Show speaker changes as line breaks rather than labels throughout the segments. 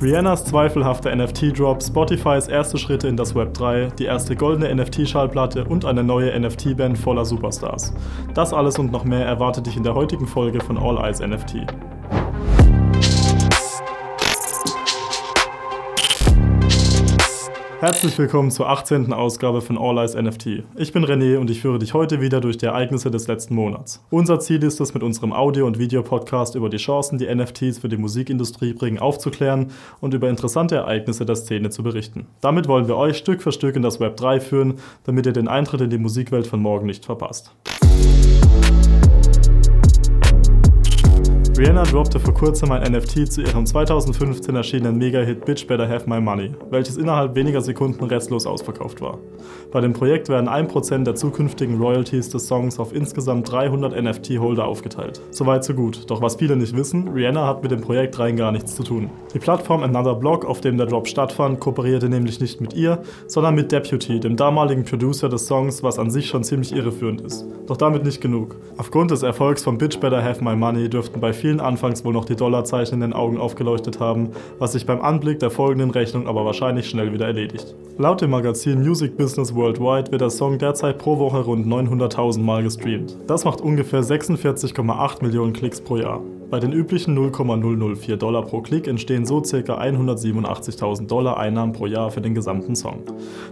Rihannas zweifelhafter NFT-Drop, Spotifys erste Schritte in das Web 3, die erste goldene NFT-Schallplatte und eine neue NFT-Band voller Superstars. Das alles und noch mehr erwartet dich in der heutigen Folge von All Eyes NFT. Herzlich willkommen zur 18. Ausgabe von All Eyes NFT. Ich bin René und ich führe dich heute wieder durch die Ereignisse des letzten Monats. Unser Ziel ist es, mit unserem Audio- und Videopodcast über die Chancen, die NFTs für die Musikindustrie bringen, aufzuklären und über interessante Ereignisse der Szene zu berichten. Damit wollen wir euch Stück für Stück in das Web 3 führen, damit ihr den Eintritt in die Musikwelt von morgen nicht verpasst. Rihanna droppte vor kurzem ein NFT zu ihrem 2015 erschienenen Mega-Hit Bitch Better Have My Money, welches innerhalb weniger Sekunden restlos ausverkauft war. Bei dem Projekt werden 1% der zukünftigen Royalties des Songs auf insgesamt 300 NFT-Holder aufgeteilt. Soweit so gut, doch was viele nicht wissen, Rihanna hat mit dem Projekt rein gar nichts zu tun. Die Plattform Another Block, auf dem der Drop stattfand, kooperierte nämlich nicht mit ihr, sondern mit Deputy, dem damaligen Producer des Songs, was an sich schon ziemlich irreführend ist. Doch damit nicht genug. Aufgrund des Erfolgs von Bitch Better Have My Money dürften bei vielen vielen anfangs wohl noch die Dollarzeichen in den Augen aufgeleuchtet haben, was sich beim Anblick der folgenden Rechnung aber wahrscheinlich schnell wieder erledigt. Laut dem Magazin Music Business Worldwide wird der Song derzeit pro Woche rund 900.000 Mal gestreamt. Das macht ungefähr 46,8 Millionen Klicks pro Jahr. Bei den üblichen 0,004 Dollar pro Klick entstehen so ca. 187.000 Dollar Einnahmen pro Jahr für den gesamten Song.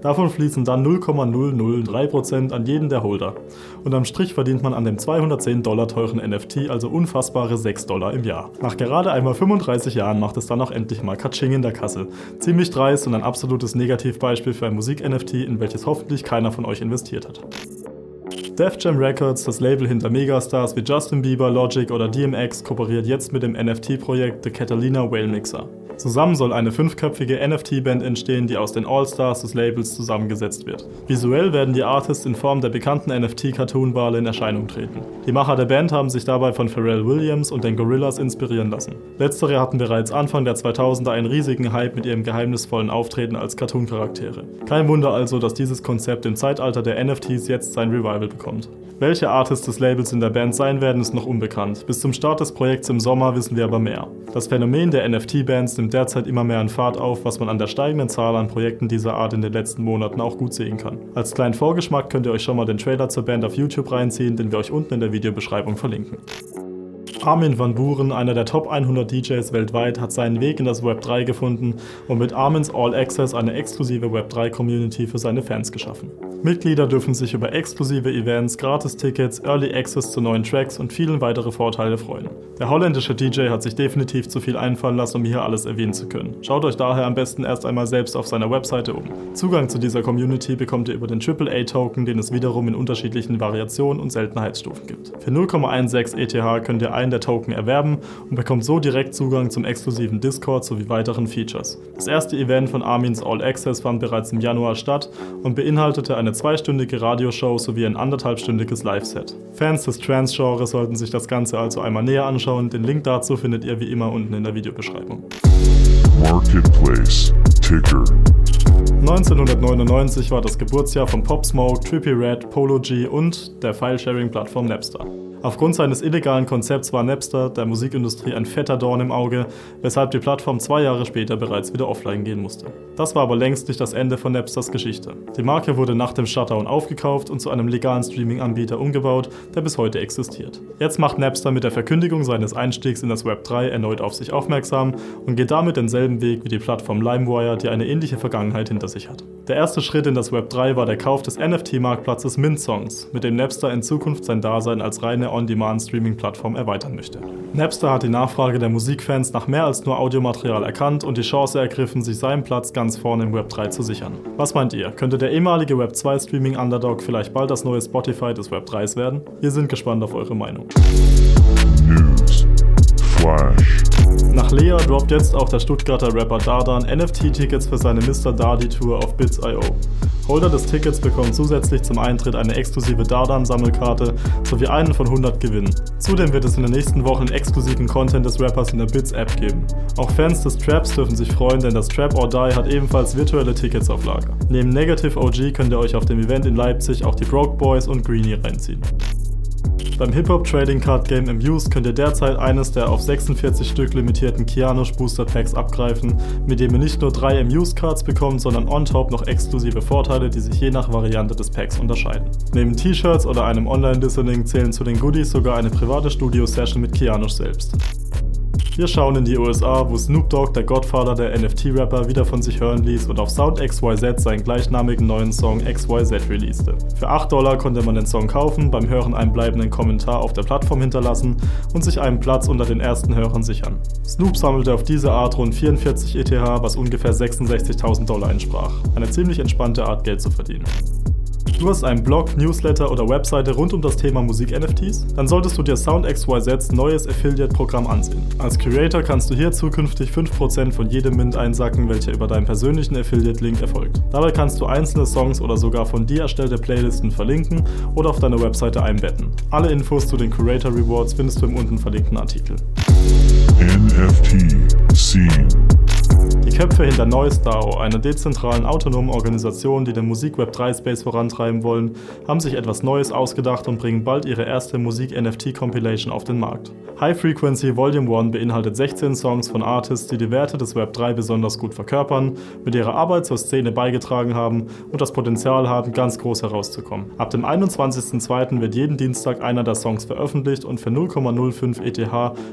Davon fließen dann 0,003% an jeden der Holder. Und am Strich verdient man an dem 210 Dollar teuren NFT also unfassbare 6 Dollar im Jahr. Nach gerade einmal 35 Jahren macht es dann auch endlich mal Katsching in der Kasse. Ziemlich dreist und ein absolutes Negativbeispiel für ein Musik-NFT, in welches hoffentlich keiner von euch investiert hat. Def Jam Records, das Label hinter Megastars wie Justin Bieber, Logic oder DMX, kooperiert jetzt mit dem NFT-Projekt The Catalina Whale Mixer. Zusammen soll eine fünfköpfige NFT-Band entstehen, die aus den All-Stars des Labels zusammengesetzt wird. Visuell werden die Artists in Form der bekannten NFT-Cartoon-Wale in Erscheinung treten. Die Macher der Band haben sich dabei von Pharrell Williams und den Gorillas inspirieren lassen. Letztere hatten bereits Anfang der 2000er einen riesigen Hype mit ihrem geheimnisvollen Auftreten als Cartoon-Charaktere. Kein Wunder also, dass dieses Konzept im Zeitalter der NFTs jetzt sein Revival bekommt. Welche Artists des Labels in der Band sein werden, ist noch unbekannt. Bis zum Start des Projekts im Sommer wissen wir aber mehr. Das Phänomen der NFT-Bands nimmt derzeit immer mehr an Fahrt auf, was man an der steigenden Zahl an Projekten dieser Art in den letzten Monaten auch gut sehen kann. Als kleinen Vorgeschmack könnt ihr euch schon mal den Trailer zur Band auf YouTube reinziehen, den wir euch unten in der Videobeschreibung verlinken. Armin van Buren, einer der Top 100 DJs weltweit, hat seinen Weg in das Web 3 gefunden und mit Armin's All Access eine exklusive Web 3 Community für seine Fans geschaffen. Mitglieder dürfen sich über exklusive Events, Gratis-Tickets, Early Access zu neuen Tracks und vielen weitere Vorteile freuen. Der holländische DJ hat sich definitiv zu viel einfallen lassen, um hier alles erwähnen zu können. Schaut euch daher am besten erst einmal selbst auf seiner Webseite um. Zugang zu dieser Community bekommt ihr über den AAA-Token, den es wiederum in unterschiedlichen Variationen und Seltenheitsstufen gibt. Für 0,16 ETH könnt ihr einen der Token erwerben und bekommt so direkt Zugang zum exklusiven Discord sowie weiteren Features. Das erste Event von Armin's All Access fand bereits im Januar statt und beinhaltete eine zweistündige Radioshow sowie ein anderthalbstündiges Live-Set. Fans des Trance-Genres sollten sich das Ganze also einmal näher anschauen. Den Link dazu findet ihr wie immer unten in der Videobeschreibung. Marketplace Ticker 1999 war das Geburtsjahr von Pop Smoke, Trippy Red, Polo G und der File-Sharing-Plattform Napster. Aufgrund seines illegalen Konzepts war Napster der Musikindustrie ein fetter Dorn im Auge, weshalb die Plattform zwei Jahre später bereits wieder offline gehen musste. Das war aber längst nicht das Ende von Napsters Geschichte. Die Marke wurde nach dem Shutdown aufgekauft und zu einem legalen Streaming-Anbieter umgebaut, der bis heute existiert. Jetzt macht Napster mit der Verkündigung seines Einstiegs in das Web 3 erneut auf sich aufmerksam und geht damit denselben Weg wie die Plattform LimeWire, die eine ähnliche Vergangenheit hinter sich hat. Der erste Schritt in das Web 3 war der Kauf des NFT-Marktplatzes Mint Songs, mit dem Napster in Zukunft sein Dasein als reine On-Demand-Streaming-Plattform erweitern möchte. Napster hat die Nachfrage der Musikfans nach mehr als nur Audiomaterial erkannt und die Chance ergriffen, sich seinen Platz ganz vorne im Web 3 zu sichern. Was meint ihr? Könnte der ehemalige Web 2 Streaming-Underdog vielleicht bald das neue Spotify des Web 3s werden? Wir sind gespannt auf eure Meinung. News. Flash. Nach Lea droppt jetzt auch der Stuttgarter Rapper Dardan NFT-Tickets für seine Mr. Dardy Tour auf Bits.io. Holder des Tickets bekommen zusätzlich zum Eintritt eine exklusive Dardan-Sammelkarte sowie einen von 100 Gewinnen. Zudem wird es in den nächsten Wochen exklusiven Content des Rappers in der Bits-App geben. Auch Fans des Traps dürfen sich freuen, denn das Trap or Die hat ebenfalls virtuelle Tickets auf Lager. Neben Negative OG könnt ihr euch auf dem Event in Leipzig auch die Broke Boys und Greenie reinziehen. Beim Hip-Hop Trading Card Game Amuse könnt ihr derzeit eines der auf 46 Stück limitierten Kianosh Booster Packs abgreifen, mit dem ihr nicht nur drei Amuse Cards bekommt, sondern on top noch exklusive Vorteile, die sich je nach Variante des Packs unterscheiden. Neben T-Shirts oder einem Online-Listening zählen zu den Goodies sogar eine private Studio-Session mit Kianosh selbst. Wir schauen in die USA, wo Snoop Dogg, der Godfather der NFT-Rapper, wieder von sich hören ließ und auf Sound XYZ seinen gleichnamigen neuen Song XYZ releaste. Für 8 Dollar konnte man den Song kaufen, beim Hören einen bleibenden Kommentar auf der Plattform hinterlassen und sich einen Platz unter den ersten Hörern sichern. Snoop sammelte auf diese Art rund 44 ETH, was ungefähr 66.000 Dollar entsprach. Eine ziemlich entspannte Art Geld zu verdienen. Du hast einen Blog, Newsletter oder Webseite rund um das Thema Musik-NFTs? Dann solltest du dir SoundXYZs neues Affiliate-Programm ansehen. Als Creator kannst du hier zukünftig 5% von jedem Mint einsacken, welcher über deinen persönlichen Affiliate-Link erfolgt. Dabei kannst du einzelne Songs oder sogar von dir erstellte Playlisten verlinken oder auf deine Webseite einbetten. Alle Infos zu den Creator Rewards findest du im unten verlinkten Artikel. NFT Scene die Köpfe hinter Noise DAO, einer dezentralen autonomen Organisation, die den Musikweb 3 Space vorantreiben wollen, haben sich etwas Neues ausgedacht und bringen bald ihre erste Musik-NFT-Compilation auf den Markt. High Frequency Volume 1 beinhaltet 16 Songs von Artists, die die Werte des Web 3 besonders gut verkörpern, mit ihrer Arbeit zur Szene beigetragen haben und das Potenzial haben, ganz groß herauszukommen. Ab dem 21.02. wird jeden Dienstag einer der Songs veröffentlicht und für 0,05 ETH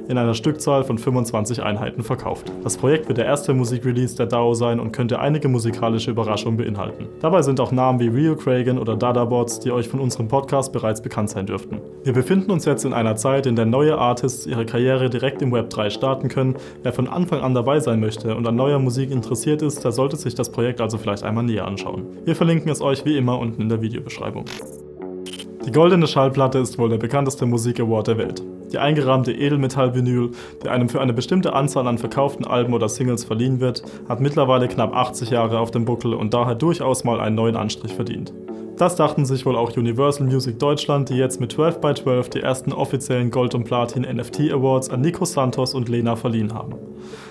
in einer Stückzahl von 25 Einheiten verkauft. Das Projekt wird der erste Musik Release der DAO sein und könnte einige musikalische Überraschungen beinhalten. Dabei sind auch Namen wie Rio Cragen oder Dadabots, die euch von unserem Podcast bereits bekannt sein dürften. Wir befinden uns jetzt in einer Zeit, in der neue Artists ihre Karriere direkt im Web 3 starten können. Wer von Anfang an dabei sein möchte und an neuer Musik interessiert ist, der sollte sich das Projekt also vielleicht einmal näher anschauen. Wir verlinken es euch wie immer unten in der Videobeschreibung. Die goldene Schallplatte ist wohl der bekannteste Musik-Award der Welt. Die eingerahmte Edelmetall-Vinyl, die einem für eine bestimmte Anzahl an verkauften Alben oder Singles verliehen wird, hat mittlerweile knapp 80 Jahre auf dem Buckel und daher durchaus mal einen neuen Anstrich verdient. Das dachten sich wohl auch Universal Music Deutschland, die jetzt mit 12 x 12 die ersten offiziellen Gold- und Platin-NFT Awards an Nico Santos und Lena verliehen haben.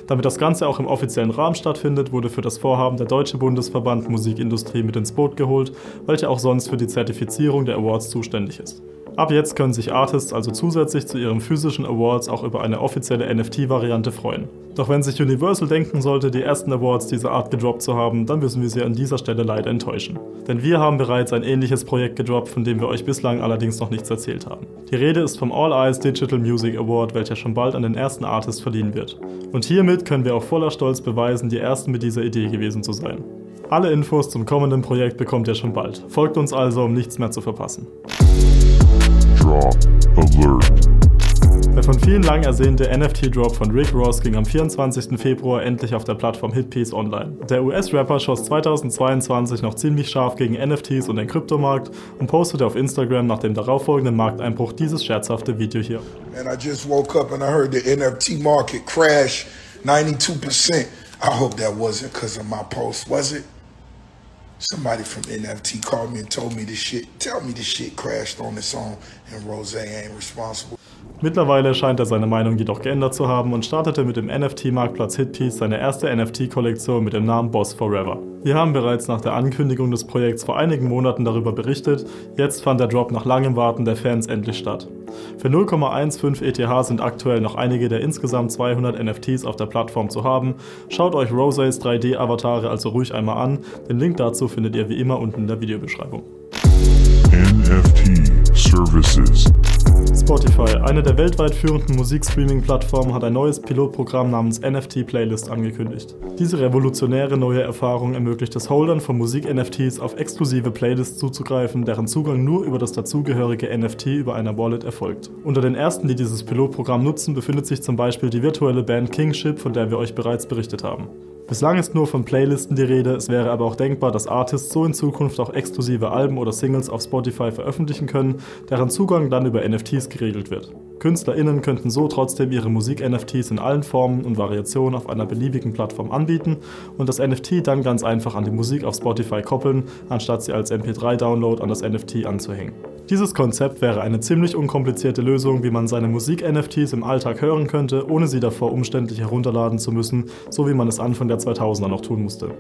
Damit das Ganze auch im offiziellen Rahmen stattfindet, wurde für das Vorhaben der Deutsche Bundesverband Musikindustrie mit ins Boot geholt, welcher auch sonst für die Zertifizierung der Awards zuständig ist. Ab jetzt können sich Artists also zusätzlich zu ihren physischen Awards auch über eine offizielle NFT-Variante freuen. Doch wenn sich Universal denken sollte, die ersten Awards dieser Art gedroppt zu haben, dann müssen wir sie an dieser Stelle leider enttäuschen. Denn wir haben bereits ein ähnliches Projekt gedroppt, von dem wir euch bislang allerdings noch nichts erzählt haben. Die Rede ist vom All Eyes Digital Music Award, welcher schon bald an den ersten Artist verliehen wird. Und hiermit können wir auch voller Stolz beweisen, die ersten mit dieser Idee gewesen zu sein. Alle Infos zum kommenden Projekt bekommt ihr schon bald. Folgt uns also, um nichts mehr zu verpassen. Drop Alert. Der von vielen lang ersehnte NFT-Drop von Rick Ross ging am 24. Februar endlich auf der Plattform Hitpiece online. Der US-Rapper schoss 2022 noch ziemlich scharf gegen NFTs und den Kryptomarkt und postete auf Instagram nach dem darauffolgenden Markteinbruch dieses scherzhafte Video hier.
And I just woke up and I heard the NFT market crash 92%. I hope that wasn't because of my post, was it? Somebody from NFT called me and told me this shit. Tell me this shit crashed on its own and Rose ain't responsible.
Mittlerweile scheint er seine Meinung jedoch geändert zu haben und startete mit dem NFT-Marktplatz Hitpiece seine erste NFT-Kollektion mit dem Namen Boss Forever. Wir haben bereits nach der Ankündigung des Projekts vor einigen Monaten darüber berichtet, jetzt fand der Drop nach langem Warten der Fans endlich statt. Für 0,15 ETH sind aktuell noch einige der insgesamt 200 NFTs auf der Plattform zu haben. Schaut euch Roses 3D-Avatare also ruhig einmal an, den Link dazu findet ihr wie immer unten in der Videobeschreibung. NFT Services Spotify, eine der weltweit führenden Musikstreaming-Plattformen, hat ein neues Pilotprogramm namens NFT Playlist angekündigt. Diese revolutionäre neue Erfahrung ermöglicht es Holdern von Musik-NFTs auf exklusive Playlists zuzugreifen, deren Zugang nur über das dazugehörige NFT über einer Wallet erfolgt. Unter den ersten, die dieses Pilotprogramm nutzen, befindet sich zum Beispiel die virtuelle Band Kingship, von der wir euch bereits berichtet haben. Bislang ist nur von Playlisten die Rede, es wäre aber auch denkbar, dass Artists so in Zukunft auch exklusive Alben oder Singles auf Spotify veröffentlichen können, deren Zugang dann über NFTs geregelt wird. KünstlerInnen könnten so trotzdem ihre Musik-NFTs in allen Formen und Variationen auf einer beliebigen Plattform anbieten und das NFT dann ganz einfach an die Musik auf Spotify koppeln, anstatt sie als MP3-Download an das NFT anzuhängen. Dieses Konzept wäre eine ziemlich unkomplizierte Lösung, wie man seine Musik-NFTs im Alltag hören könnte, ohne sie davor umständlich herunterladen zu müssen, so wie man es Anfang der 2000er noch tun musste.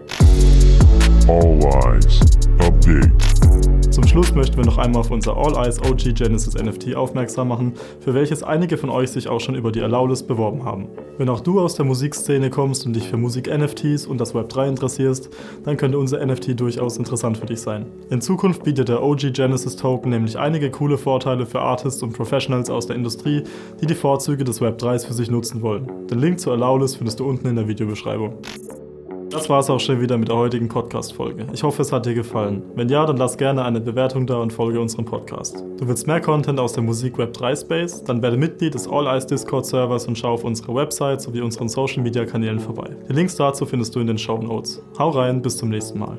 All eyes. Update. Zum Schluss möchten wir noch einmal auf unser All Eyes OG Genesis NFT aufmerksam machen, für welches einige von euch sich auch schon über die Allowlist beworben haben. Wenn auch du aus der Musikszene kommst und dich für Musik-NFTs und das Web3 interessierst, dann könnte unser NFT durchaus interessant für dich sein. In Zukunft bietet der OG Genesis Token nämlich einige coole Vorteile für Artists und Professionals aus der Industrie, die die Vorzüge des Web3s für sich nutzen wollen. Den Link zur Allowlist findest du unten in der Videobeschreibung. Das war es auch schon wieder mit der heutigen Podcast-Folge. Ich hoffe, es hat dir gefallen. Wenn ja, dann lass gerne eine Bewertung da und folge unserem Podcast. Du willst mehr Content aus der Musik Web 3 Space? Dann werde Mitglied des All Eyes Discord Servers und schau auf unserer Website sowie unseren Social Media Kanälen vorbei. Die Links dazu findest du in den Show Notes. Hau rein, bis zum nächsten Mal.